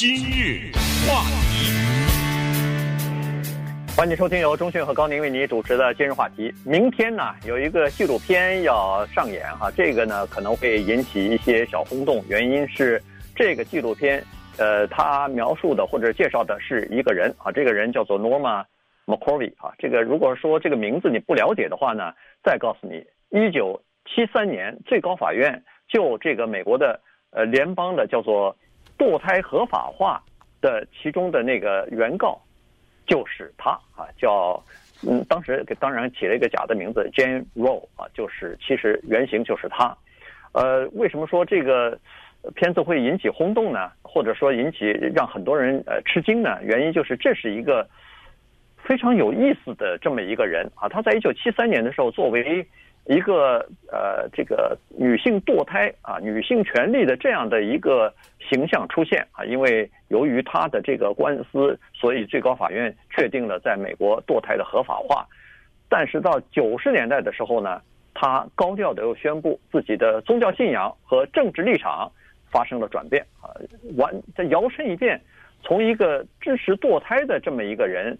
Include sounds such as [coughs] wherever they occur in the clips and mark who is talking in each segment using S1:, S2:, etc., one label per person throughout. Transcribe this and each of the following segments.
S1: 今日话题，
S2: 欢迎收听由中讯和高宁为你主持的今日话题。明天呢，有一个纪录片要上演哈，这个呢可能会引起一些小轰动，原因是这个纪录片，呃，它描述的或者介绍的是一个人啊，这个人叫做 Norma McCorvey 啊。这个如果说这个名字你不了解的话呢，再告诉你，一九七三年最高法院就这个美国的呃联邦的叫做。堕胎合法化的其中的那个原告，就是他啊，叫嗯，当时给当然起了一个假的名字 Jane Roe 啊，就是其实原型就是他。呃，为什么说这个片子会引起轰动呢？或者说引起让很多人呃吃惊呢？原因就是这是一个非常有意思的这么一个人啊，他在一九七三年的时候作为。一个呃，这个女性堕胎啊，女性权利的这样的一个形象出现啊，因为由于她的这个官司，所以最高法院确定了在美国堕胎的合法化。但是到九十年代的时候呢，她高调的又宣布自己的宗教信仰和政治立场发生了转变啊，完这摇身一变，从一个支持堕胎的这么一个人，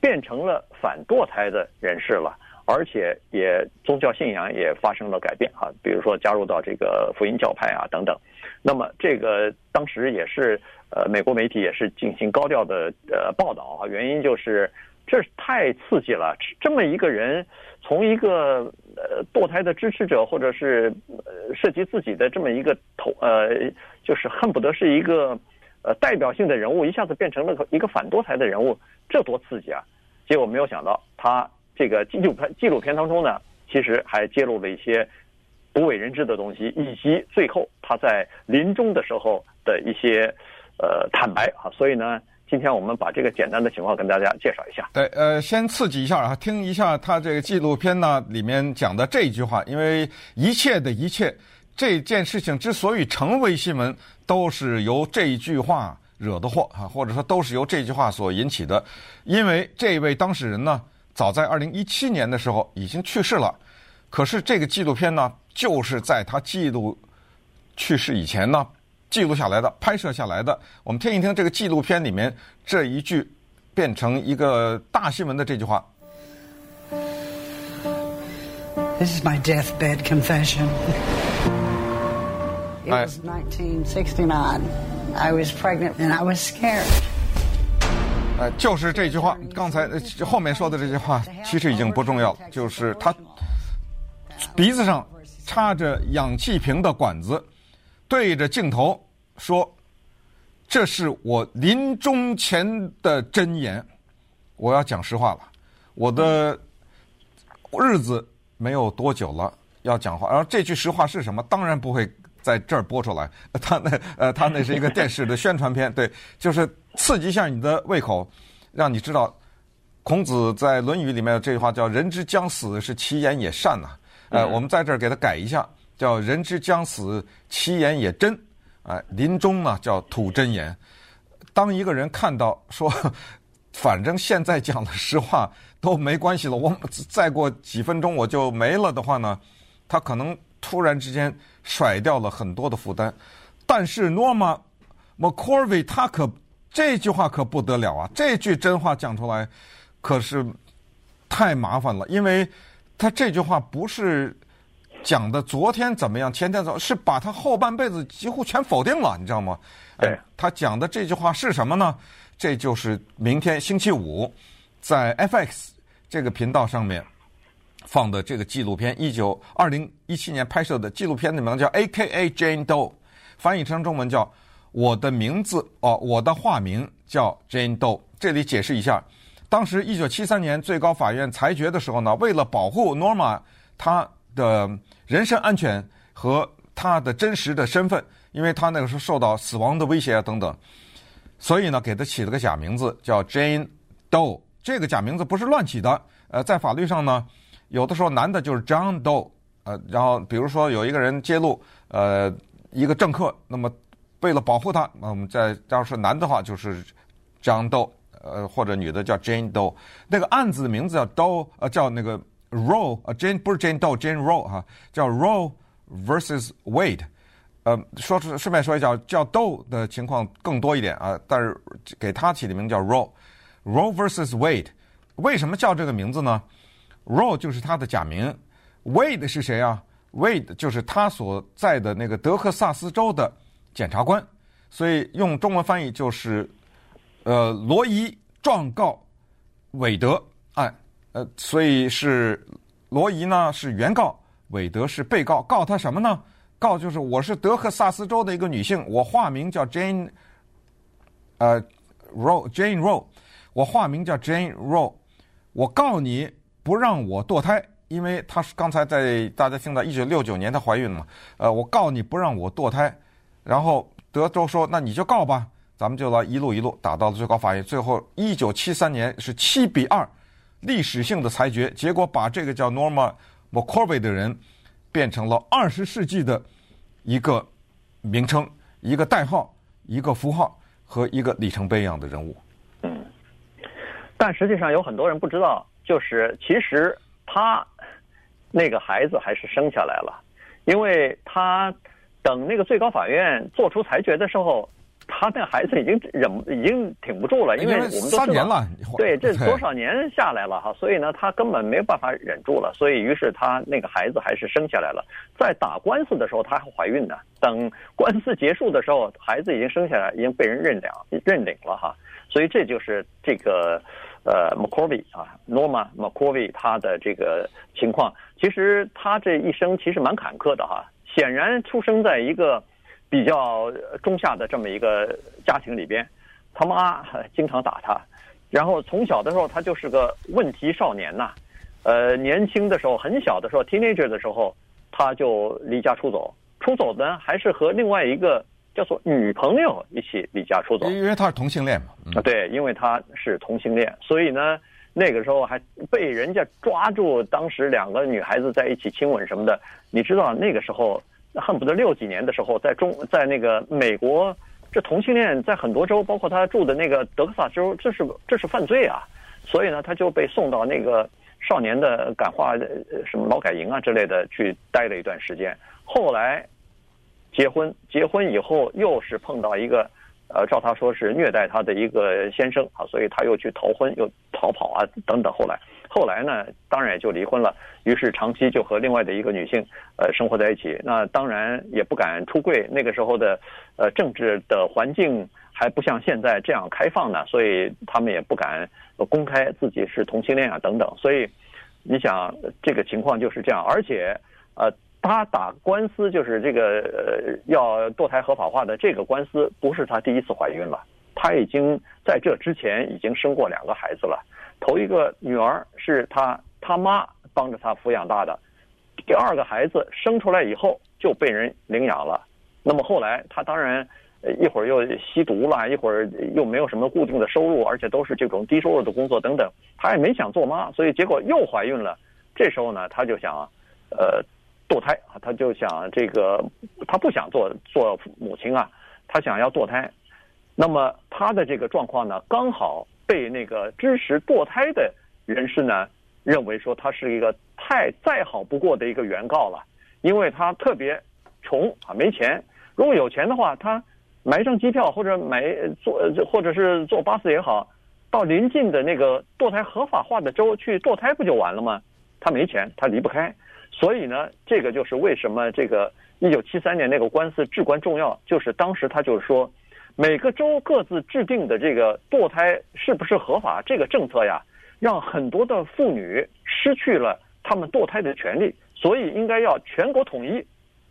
S2: 变成了反堕胎的人士了。而且也宗教信仰也发生了改变哈，比如说加入到这个福音教派啊等等。那么这个当时也是呃美国媒体也是进行高调的呃报道啊，原因就是这太刺激了，这么一个人从一个呃堕胎的支持者或者是呃涉及自己的这么一个头呃就是恨不得是一个呃代表性的人物，一下子变成了一个反堕胎的人物，这多刺激啊！结果没有想到他。这个纪录片纪录片当中呢，其实还揭露了一些不为人知的东西，以及最后他在临终的时候的一些呃坦白啊。所以呢，今天我们把这个简单的情况跟大家介绍一下。
S3: 对，呃，先刺激一下啊，听一下他这个纪录片呢里面讲的这一句话，因为一切的一切，这件事情之所以成为新闻，都是由这一句话惹的祸啊，或者说都是由这句话所引起的，因为这位当事人呢。早在二零一七年的时候已经去世了，可是这个纪录片呢，就是在他记录去世以前呢记录下来的、拍摄下来的。我们听一听这个纪录片里面这一句变成一个大新闻的这句话。
S4: This is my deathbed confession. It was 1969. I was pregnant and I was scared.
S3: 就是这句话，刚才后面说的这句话其实已经不重要了。就是他鼻子上插着氧气瓶的管子，对着镜头说：“这是我临终前的箴言，我要讲实话了。我的日子没有多久了，要讲话。然后这句实话是什么？当然不会在这儿播出来。[laughs] 他那呃，他那是一个电视的宣传片，[laughs] 对，就是。”刺激一下你的胃口，让你知道，孔子在《论语》里面的这句话叫“人之将死，是其言也善”呐。呃，我们在这儿给他改一下，叫“人之将死，其言也真”。哎，临终呢叫吐真言。当一个人看到说，[laughs] 反正现在讲的实话都没关系了，我再过几分钟我就没了的话呢，他可能突然之间甩掉了很多的负担。但是 Norma McCorvey 他可。这句话可不得了啊！这句真话讲出来，可是太麻烦了，因为他这句话不是讲的昨天怎么样，前天怎么，是把他后半辈子几乎全否定了，你知道吗？哎，他讲的这句话是什么呢？这就是明天星期五在 FX 这个频道上面放的这个纪录片，一九二零一七年拍摄的纪录片的名字叫 AKA Jane Doe，翻译成中文叫。我的名字哦，我的化名叫 Jane Doe。这里解释一下，当时一九七三年最高法院裁决的时候呢，为了保护 Norma 她的人身安全和她的真实的身份，因为她那个时候受到死亡的威胁啊等等，所以呢，给她起了个假名字叫 Jane Doe。这个假名字不是乱起的，呃，在法律上呢，有的时候男的就是 John Doe，呃，然后比如说有一个人揭露呃一个政客，那么。为了保护他，那我们在要是男的话就是 John Doe，呃，或者女的叫 Jane Doe。那个案子的名字叫 Doe，呃，叫那个 Roe，呃，Jane 不是 Jane Doe，Jane Roe 哈，叫 Roe versus Wade。呃，说是顺便说一下，叫 Doe 的情况更多一点啊，但是给他起的名叫 Roe，Roe versus Wade。为什么叫这个名字呢？Roe 就是他的假名，Wade 是谁啊？Wade 就是他所在的那个德克萨斯州的检察官，所以用中文翻译就是，呃，罗伊状告韦德案，呃，所以是罗伊呢是原告，韦德是被告，告他什么呢？告就是我是德克萨斯州的一个女性，我化名叫 Jane，呃，Roe Jane Roe，我化名叫 Jane Roe，我告你不让我堕胎，因为她是刚才在大家听到一九六九年她怀孕了嘛，呃，我告你不让我堕胎，然后德州说那你就告吧，咱们就来一路一路打到了最高法院，最后一九七三年是七比二，历史性的裁决，结果把这个叫 Norma McCorvey 的人变成了二十世纪的。一个名称，一个代号，一个符号和一个里程碑一样的人物。
S2: 嗯，但实际上有很多人不知道，就是其实他那个孩子还是生下来了，因为他等那个最高法院做出裁决的时候。他那孩子已经忍，已经挺不住了，因为我们都
S3: 三年了，
S2: 对，这多少年下来了哈，所以呢，他根本没有办法忍住了，所以于是他那个孩子还是生下来了。在打官司的时候，她还怀孕呢。等官司结束的时候，孩子已经生下来，已经被人认领认领了哈。所以这就是这个呃，McCorvey 啊，Norma McCorvey 他的这个情况。其实他这一生其实蛮坎坷的哈，显然出生在一个。比较中下的这么一个家庭里边，他妈经常打他，然后从小的时候他就是个问题少年呐，呃，年轻的时候很小的时候，teenager 的时候，他就离家出走，出走呢还是和另外一个叫做女朋友一起离家出走，
S3: 因为他是同性恋嘛，
S2: 啊对，因为他是同性恋，所以呢那个时候还被人家抓住，当时两个女孩子在一起亲吻什么的，你知道那个时候。恨不得六几年的时候，在中在那个美国，这同性恋在很多州，包括他住的那个德克萨斯州，这是这是犯罪啊！所以呢，他就被送到那个少年的感化什么劳改营啊之类的去待了一段时间。后来结婚，结婚以后又是碰到一个，呃，照他说是虐待他的一个先生啊，所以他又去逃婚，又逃跑啊等等。后来。后来呢，当然也就离婚了。于是长期就和另外的一个女性，呃，生活在一起。那当然也不敢出柜。那个时候的，呃，政治的环境还不像现在这样开放呢，所以他们也不敢公开自己是同性恋啊等等。所以，你想这个情况就是这样。而且，呃，他打官司就是这个呃要堕胎合法化的这个官司，不是他第一次怀孕了。他已经在这之前已经生过两个孩子了。头一个女儿是他他妈帮着他抚养大的，第二个孩子生出来以后就被人领养了。那么后来他当然一会儿又吸毒了，一会儿又没有什么固定的收入，而且都是这种低收入的工作等等，他也没想做妈，所以结果又怀孕了。这时候呢，他就想，呃，堕胎啊，他就想这个，他不想做做母亲啊，他想要堕胎。那么他的这个状况呢，刚好。被那个支持堕胎的人士呢，认为说他是一个太再好不过的一个原告了，因为他特别穷啊，没钱。如果有钱的话，他买一张机票或者买坐或者是坐巴士也好，到邻近的那个堕胎合法化的州去堕胎不就完了吗？他没钱，他离不开。所以呢，这个就是为什么这个一九七三年那个官司至关重要，就是当时他就是说。每个州各自制定的这个堕胎是不是合法这个政策呀，让很多的妇女失去了她们堕胎的权利，所以应该要全国统一，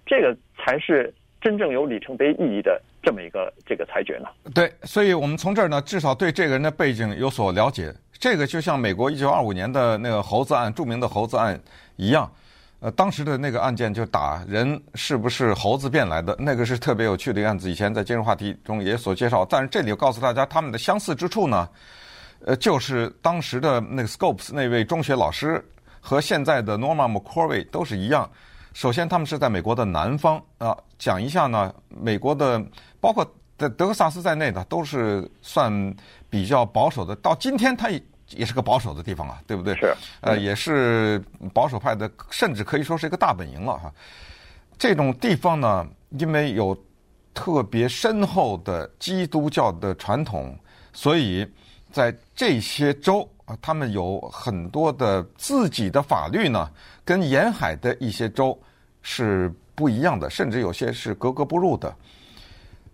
S2: 这个才是真正有里程碑意义的这么一个这个裁决呢。
S3: 对，所以我们从这儿呢，至少对这个人的背景有所了解。这个就像美国一九二五年的那个猴子案，著名的猴子案一样。呃，当时的那个案件就打人是不是猴子变来的，那个是特别有趣的案子。以前在今日话题中也所介绍，但是这里告诉大家，他们的相似之处呢，呃，就是当时的那个 Scopes 那位中学老师和现在的 Norma McCorvey 都是一样。首先，他们是在美国的南方啊，讲一下呢，美国的包括在德克萨斯在内的都是算比较保守的。到今天，他也。也是个保守的地方啊，对不对？
S2: 是，
S3: 呃，也是保守派的，甚至可以说是一个大本营了哈。这种地方呢，因为有特别深厚的基督教的传统，所以在这些州啊，他们有很多的自己的法律呢，跟沿海的一些州是不一样的，甚至有些是格格不入的。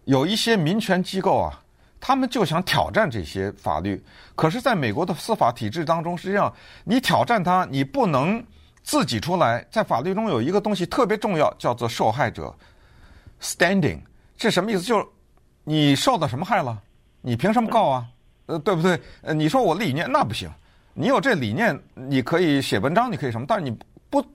S3: 有一些民权机构啊，他们就想挑战这些法律，可是，在美国的司法体制当中，实际上你挑战它，你不能自己出来。在法律中有一个东西特别重要，叫做受害者 standing。这什么意思？就是你受到什么害了？你凭什么告啊？呃，对不对？呃，你说我理念那不行，你有这理念，你可以写文章，你可以什么，但是你不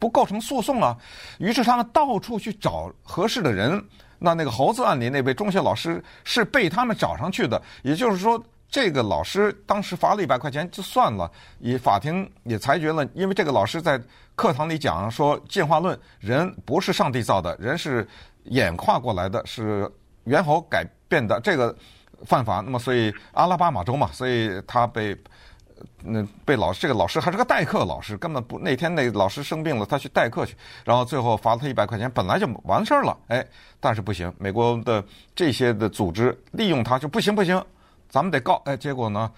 S3: 不构成诉讼啊。于是他们到处去找合适的人。那那个猴子案里那位中学老师是被他们找上去的，也就是说，这个老师当时罚了一百块钱就算了，也法庭也裁决了，因为这个老师在课堂里讲说进化论，人不是上帝造的，人是演化过来的，是猿猴改变的，这个犯法。那么，所以阿拉巴马州嘛，所以他被那被老师这个老师还是个代课老师，根本不那天那老师生病了，他去代课去，然后最后罚了他一百块钱，本来就完事儿了，哎，但是不行，美国的这些的组织利用他就不行不行，咱们得告，哎，结果呢，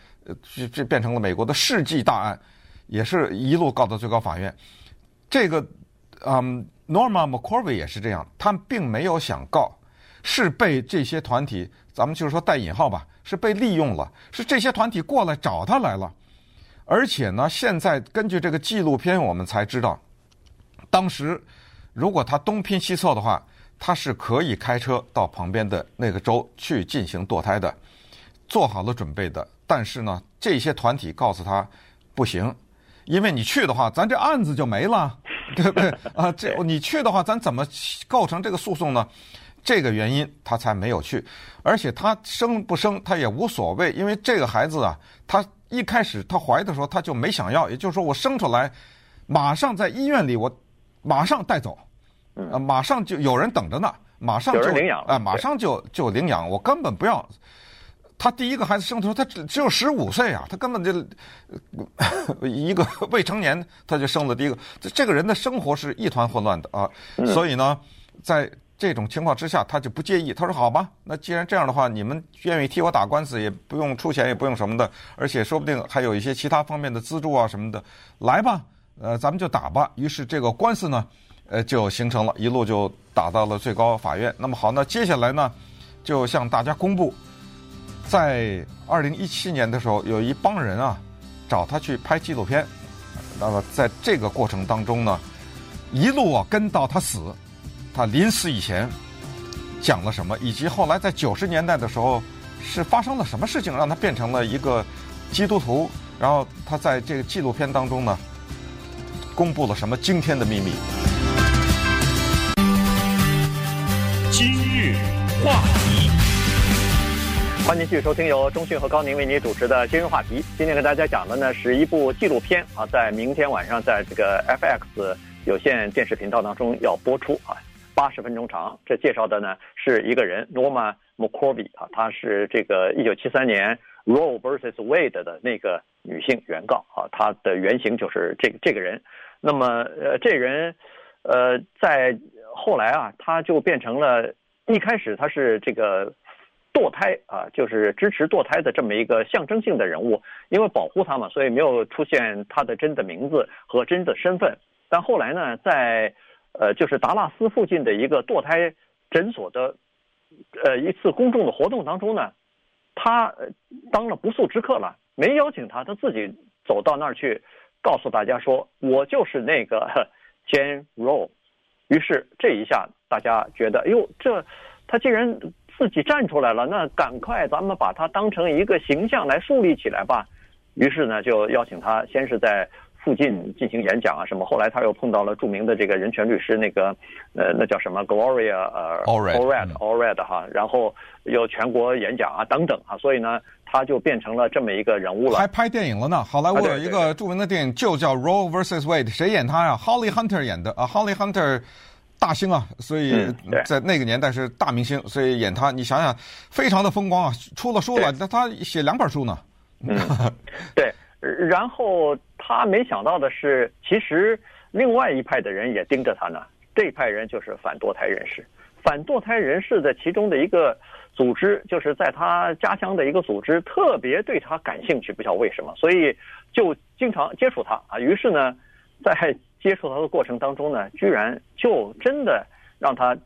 S3: 这这变成了美国的世纪大案，也是一路告到最高法院，这个。嗯，Norma McCorvey 也是这样，他并没有想告，是被这些团体，咱们就是说带引号吧，是被利用了，是这些团体过来找他来了，而且呢，现在根据这个纪录片，我们才知道，当时如果他东拼西凑的话，他是可以开车到旁边的那个州去进行堕胎的，做好了准备的，但是呢，这些团体告诉他不行，因为你去的话，咱这案子就没了。对不对啊？这你去的话，咱怎么构成这个诉讼呢？这个原因他才没有去，而且他生不生他也无所谓，因为这个孩子啊，他一开始她怀的时候她就没想要，也就是说我生出来，马上在医院里我马上带走，啊，马上就有人等着呢，马上就
S2: 领养，
S3: 啊，马上就就领养，我根本不要。他第一个孩子生的时候，他只只有十五岁啊，他根本就 [coughs] 一个未成年，他就生了第一个。这个人的生活是一团混乱的啊，所以呢，在这种情况之下，他就不介意。他说：“好吧，那既然这样的话，你们愿意替我打官司，也不用出钱，也不用什么的，而且说不定还有一些其他方面的资助啊什么的，来吧，呃，咱们就打吧。”于是这个官司呢，呃，就形成了，一路就打到了最高法院。那么好，那接下来呢，就向大家公布。在二零一七年的时候，有一帮人啊找他去拍纪录片。那么在这个过程当中呢，一路啊跟到他死，他临死以前讲了什么，以及后来在九十年代的时候是发生了什么事情，让他变成了一个基督徒。然后他在这个纪录片当中呢，公布了什么惊天的秘密。
S1: 今日话题。
S2: 欢迎继续收听由中讯和高宁为您主持的今日话题。今天跟大家讲的呢是一部纪录片啊，在明天晚上在这个 FX 有线电视频道当中要播出啊，八十分钟长。这介绍的呢是一个人 Norma McCorvey 啊，她是这个一九七三年 Roe versus Wade 的那个女性原告啊，她的原型就是这个这个人。那么呃，这人呃在后来啊，他就变成了一开始他是这个。堕胎啊，就是支持堕胎的这么一个象征性的人物，因为保护他嘛，所以没有出现他的真的名字和真的身份。但后来呢，在呃，就是达拉斯附近的一个堕胎诊所的呃一次公众的活动当中呢，他当了不速之客了，没邀请他，他自己走到那儿去，告诉大家说：“我就是那个 [laughs] Jane Roe。”于是这一下大家觉得，哎呦，这他竟然。自己站出来了，那赶快咱们把他当成一个形象来树立起来吧。于是呢，就邀请他先是在附近进行演讲啊什么。后来他又碰到了著名的这个人权律师，那个呃，那叫什么 Gloria 呃 Allred Allred 哈，然后又全国演讲啊等等啊。所以呢，他就变成了这么一个人物了。
S3: 还拍电影了呢，好莱坞有一个著名的电影就叫 Roe vs Wade，谁演他呀？Holly Hunter 演的啊，Holly Hunter。大星啊，所以在那个年代是大明星，嗯、所以演他，你想想，非常的风光啊。出了书了，那他写两本书呢。
S2: 嗯，对。然后他没想到的是，其实另外一派的人也盯着他呢。这一派人就是反堕胎人士，反堕胎人士的其中的一个组织，就是在他家乡的一个组织，特别对他感兴趣，不晓得为什么，所以就经常接触他啊。于是呢，在接触他的过程当中呢，居然就真的让他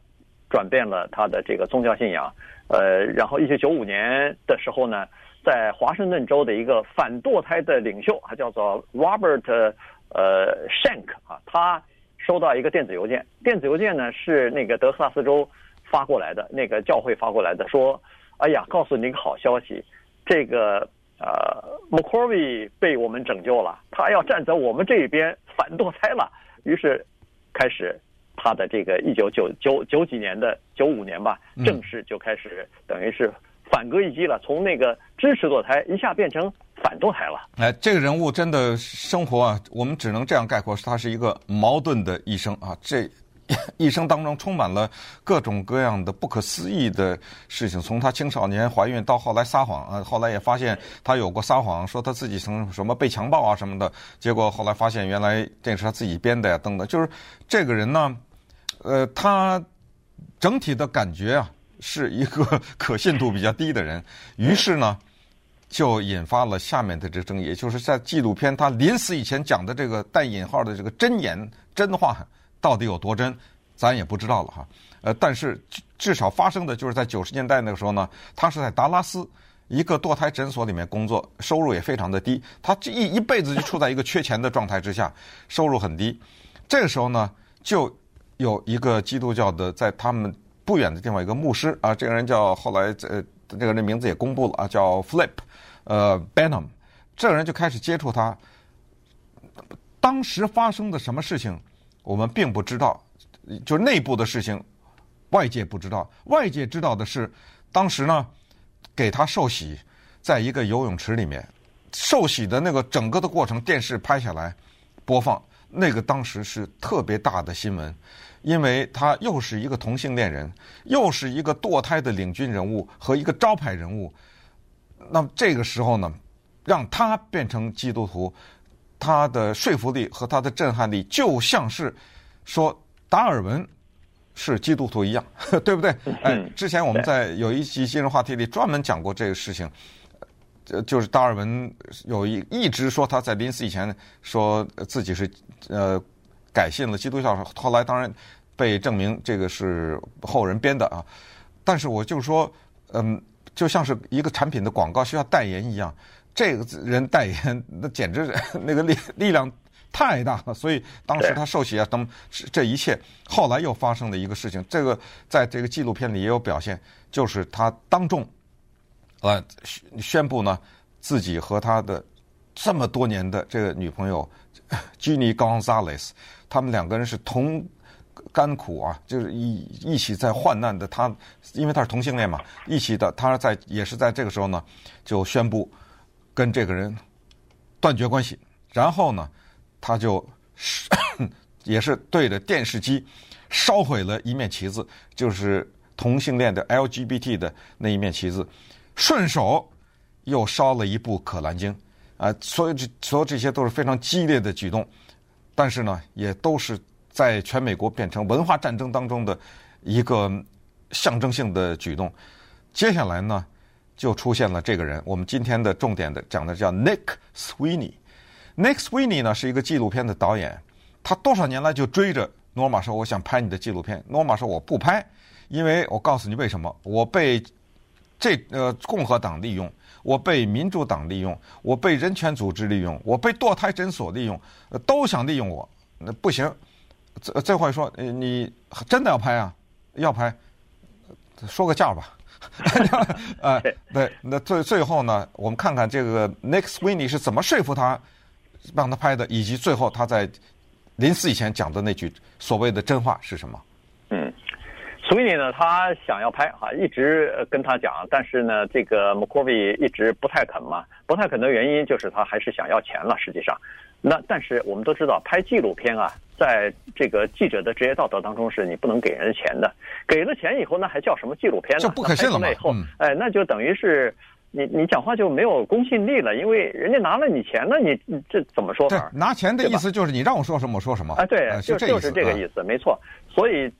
S2: 转变了他的这个宗教信仰。呃，然后一九九五年的时候呢，在华盛顿州的一个反堕胎的领袖，他叫做 Robert 呃 Shank 啊，他收到一个电子邮件，电子邮件呢是那个德克萨斯州发过来的，那个教会发过来的，说，哎呀，告诉你一个好消息，这个呃 McCorvey 被我们拯救了，他要站在我们这一边反堕胎了，于是开始。他的这个一九九九九几年的九五年吧，正式就开始等于是反戈一击了，从那个支持堕胎一下变成反堕胎了。
S3: 哎，这个人物真的生活啊，我们只能这样概括，他是一个矛盾的一生啊。这 [laughs] 一生当中充满了各种各样的不可思议的事情，从他青少年怀孕到后来撒谎啊，后来也发现他有过撒谎，说他自己曾什么被强暴啊什么的，结果后来发现原来这是他自己编的呀，等等。就是这个人呢。呃，他整体的感觉啊，是一个 [laughs] 可信度比较低的人，于是呢，就引发了下面的这争议，也就是在纪录片他临死以前讲的这个带引号的这个真言真话到底有多真，咱也不知道了哈。呃，但是至少发生的就是在九十年代那个时候呢，他是在达拉斯一个堕胎诊所里面工作，收入也非常的低，他这一一辈子就处在一个缺钱的状态之下，收入很低。这个时候呢，就有一个基督教的，在他们不远的地方，一个牧师啊，这个人叫后来呃，这个人名字也公布了啊，叫 Flip，呃，Benham，这个人就开始接触他。当时发生的什么事情，我们并不知道，就内部的事情，外界不知道。外界知道的是，当时呢，给他受洗，在一个游泳池里面，受洗的那个整个的过程，电视拍下来播放。那个当时是特别大的新闻，因为他又是一个同性恋人，又是一个堕胎的领军人物和一个招牌人物。那么这个时候呢，让他变成基督徒，他的说服力和他的震撼力，就像是说达尔文是基督徒一样，[laughs] 对不对？哎，之前我们在有一期新闻话题里专门讲过这个事情。呃，就是达尔文有一一直说他在临死以前说自己是呃改信了基督教，后来当然被证明这个是后人编的啊。但是我就说，嗯，就像是一个产品的广告需要代言一样，这个人代言那简直 [laughs] 那个力力量太大了。所以当时他受洗啊等这一切，后来又发生了一个事情，这个在这个纪录片里也有表现，就是他当众。呃，宣布呢，自己和他的这么多年的这个女朋友 [laughs] Ginny Gonzalez，他们两个人是同甘苦啊，就是一一起在患难的。他因为他是同性恋嘛，一起的，他在也是在这个时候呢，就宣布跟这个人断绝关系。然后呢，他就是也是对着电视机烧毁了一面旗子，就是同性恋的 LGBT 的那一面旗子。顺手又烧了一部《可兰经》，啊，所有这所有这些都是非常激烈的举动，但是呢，也都是在全美国变成文化战争当中的一个象征性的举动。接下来呢，就出现了这个人，我们今天的重点的讲的叫 Nick Sweeney。Nick Sweeney 呢是一个纪录片的导演，他多少年来就追着诺玛说：“我想拍你的纪录片。”诺玛说：“我不拍，因为我告诉你为什么，我被。”这呃，共和党利用我，被民主党利用，我被人权组织利用，我被堕胎诊所利用，都想利用我，那不行。这这话说，你真的要拍啊？要拍，说个价吧。[laughs] [laughs] 呃，对，那最最后呢，我们看看这个 Nick Sweeney 是怎么说服他让他拍的，以及最后他在临死以前讲的那句所谓的真话是什么？
S2: 嗯。所以呢，他想要拍哈，一直跟他讲，但是呢，这个 McCorvey 一直不太肯嘛，不太肯的原因就是他还是想要钱了。实际上，那但是我们都知道，拍纪录片啊，在这个记者的职业道德当中，是你不能给人钱的。给了钱以后，那还叫什么纪录片呢？
S3: 就不可信了嘛。
S2: 嗯、哎，那就等于是你你讲话就没有公信力了，因为人家拿了你钱了，你这怎么说法？
S3: 拿钱的意思就是你让我说什么我说什么。
S2: 哎，对，就就是这个意思，没错。所以。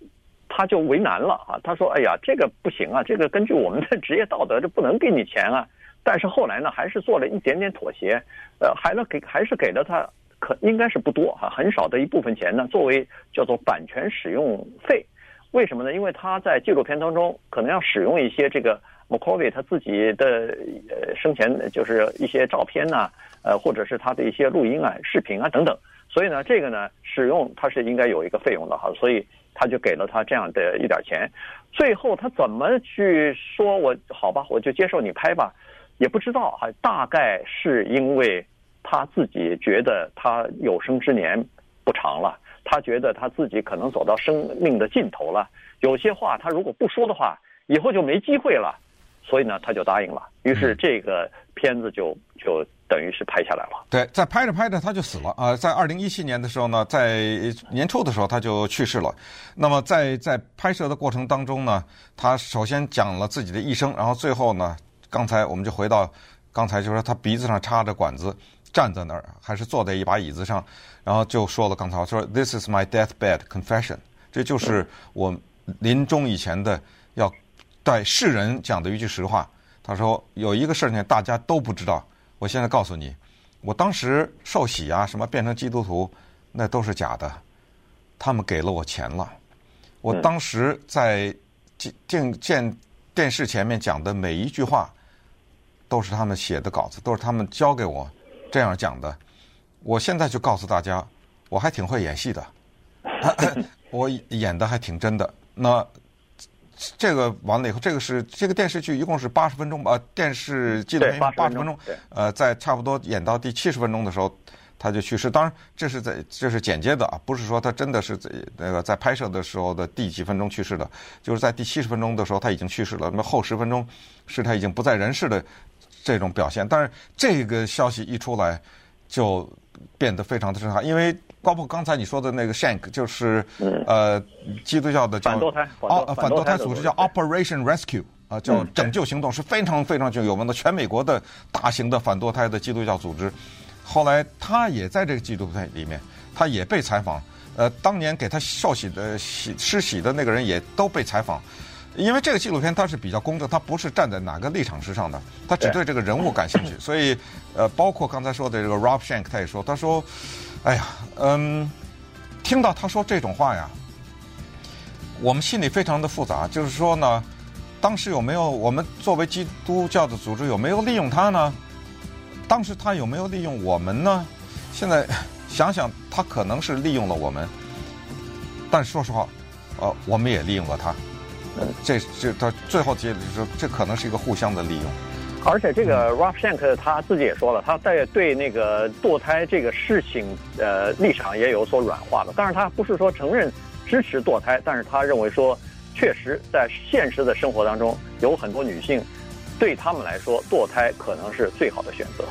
S2: 他就为难了啊，他说：“哎呀，这个不行啊，这个根据我们的 [laughs] 职业道德，这不能给你钱啊。”但是后来呢，还是做了一点点妥协，呃，还能给还是给了他，可应该是不多哈，很少的一部分钱呢，作为叫做版权使用费。为什么呢？因为他在纪录片当中可能要使用一些这个 McCorvey 他自己的呃生前就是一些照片呐，呃，或者是他的一些录音啊、视频啊等等。所以呢，这个呢，使用他是应该有一个费用的哈，所以他就给了他这样的一点钱。最后他怎么去说我好吧，我就接受你拍吧，也不知道哈。大概是因为他自己觉得他有生之年不长了，他觉得他自己可能走到生命的尽头了。有些话他如果不说的话，以后就没机会了。所以呢，他就答应了。于是这个片子就就。等于是拍下来了。
S3: 对，在拍着拍着他就死了啊、呃！在二零一七年的时候呢，在年初的时候他就去世了。那么在在拍摄的过程当中呢，他首先讲了自己的一生，然后最后呢，刚才我们就回到刚才就是说他鼻子上插着管子，站在那儿还是坐在一把椅子上，然后就说了刚才说 This is my deathbed confession，这就是我临终以前的要对世人讲的一句实话。他说有一个事情大家都不知道。我现在告诉你，我当时受洗啊，什么变成基督徒，那都是假的。他们给了我钱了。我当时在见见见电视前面讲的每一句话，都是他们写的稿子，都是他们教给我这样讲的。我现在就告诉大家，我还挺会演戏的，[coughs] 我演的还挺真的。那。这个完了以后，这个是这个电视剧一共是八十分钟吧？呃，电视纪录片八十分钟。呃，在差不多演到第七十分钟的时候，他就去世。当然，这是在这是剪接的啊，不是说他真的是在那个在拍摄的时候的第几分钟去世的，就是在第七十分钟的时候他已经去世了。那么后十分钟是他已经不在人世的这种表现。但是这个消息一出来，就变得非常的震撼，因为。包括刚才你说的那个 Shank，就是呃基督教的叫
S2: 反堕胎，
S3: 哦反堕胎组织叫 Operation Rescue 啊，叫拯救行动，是非常非常具有名的全美国的大型的反堕胎的基督教组织。后来他也在这个纪录片里面，他也被采访。呃，当年给他受洗的洗施洗的那个人也都被采访。因为这个纪录片它是比较公正，它不是站在哪个立场之上的，他只对这个人物感兴趣。[laughs] 所以呃，包括刚才说的这个 Rob Shank，他也说，他说。哎呀，嗯，听到他说这种话呀，我们心里非常的复杂。就是说呢，当时有没有我们作为基督教的组织有没有利用他呢？当时他有没有利用我们呢？现在 [laughs] 想想，他可能是利用了我们，但说实话，呃，我们也利用了他。这这他最后结论就是说，这可能是一个互相的利用。
S2: 而且这个 Rob Shank 他自己也说了，他在对那个堕胎这个事情呃立场也有所软化了。但是，他不是说承认支持堕胎，但是他认为说，确实在现实的生活当中，有很多女性，对他们来说，堕胎可能是最好的选择。